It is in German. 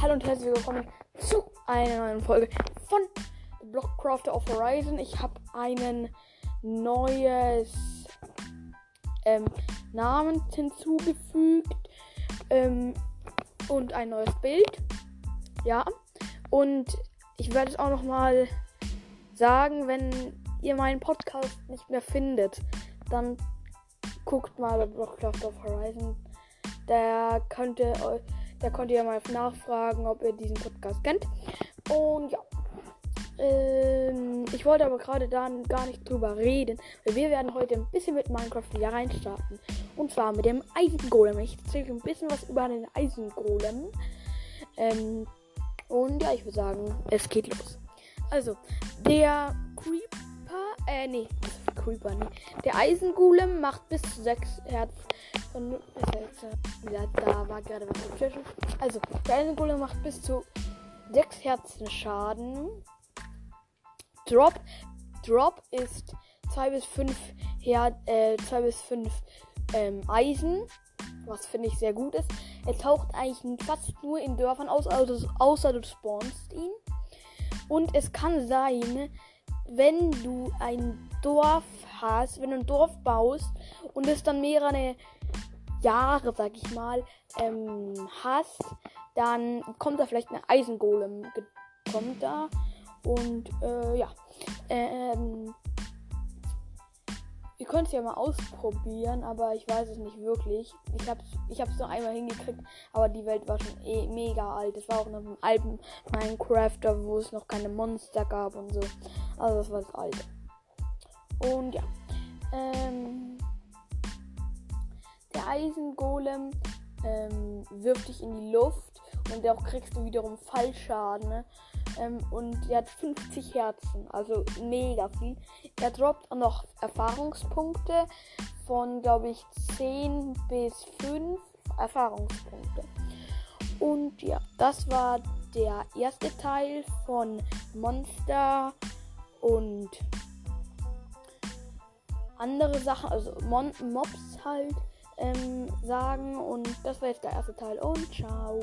Hallo und herzlich willkommen zu einer neuen Folge von Blockcrafter of Horizon. Ich habe einen neues ähm, Namen hinzugefügt ähm, und ein neues Bild. Ja, und ich werde es auch noch mal sagen, wenn ihr meinen Podcast nicht mehr findet, dann guckt mal bei Blockcrafter of Horizon. Der könnte euch da könnt ihr mal nachfragen, ob ihr diesen Podcast kennt. Und ja. Ähm, ich wollte aber gerade da gar nicht drüber reden, weil wir werden heute ein bisschen mit Minecraft wieder reinstarten. Und zwar mit dem Eisengolem. Ich erzähle ein bisschen was über den Eisengolem. Ähm, und ja, ich würde sagen, es geht los. Also, der Creeper, äh, nee, Creeper, nee. Der Eisengolem macht bis zu 6 Herz von ja, da war gerade was dazwischen. Also, der Eisengolem macht bis zu 6 Herzen Schaden. Drop. Drop ist 2 bis 5 Her äh, 2 bis 5 ähm, Eisen. Was finde ich sehr gut ist. Er taucht eigentlich fast nur in Dörfern aus, also, außer du spawnst ihn. Und es kann sein, wenn du ein Dorf hast, wenn du ein Dorf baust und es dann mehrere Jahre, sag ich mal, ähm, hast, dann kommt da vielleicht ein Eisengolem, kommt da und äh, ja, ähm, ihr könnt es ja mal ausprobieren, aber ich weiß es nicht wirklich. Ich hab's, ich hab's nur einmal hingekriegt, aber die Welt war schon eh mega alt. Es war auch noch ein alten Minecrafter, wo es noch keine Monster gab und so. Also das war das alte. Und ja. Ähm, der Eisengolem ähm, wirft dich in die Luft und auch kriegst du wiederum Fallschaden. Ne? Ähm, und er hat 50 Herzen, also mega viel. Er droppt auch noch Erfahrungspunkte von, glaube ich, 10 bis 5 Erfahrungspunkte. Und ja, das war der erste Teil von Monster und andere Sachen, also Mon Mobs halt ähm, sagen. Und das war jetzt der erste Teil und ciao.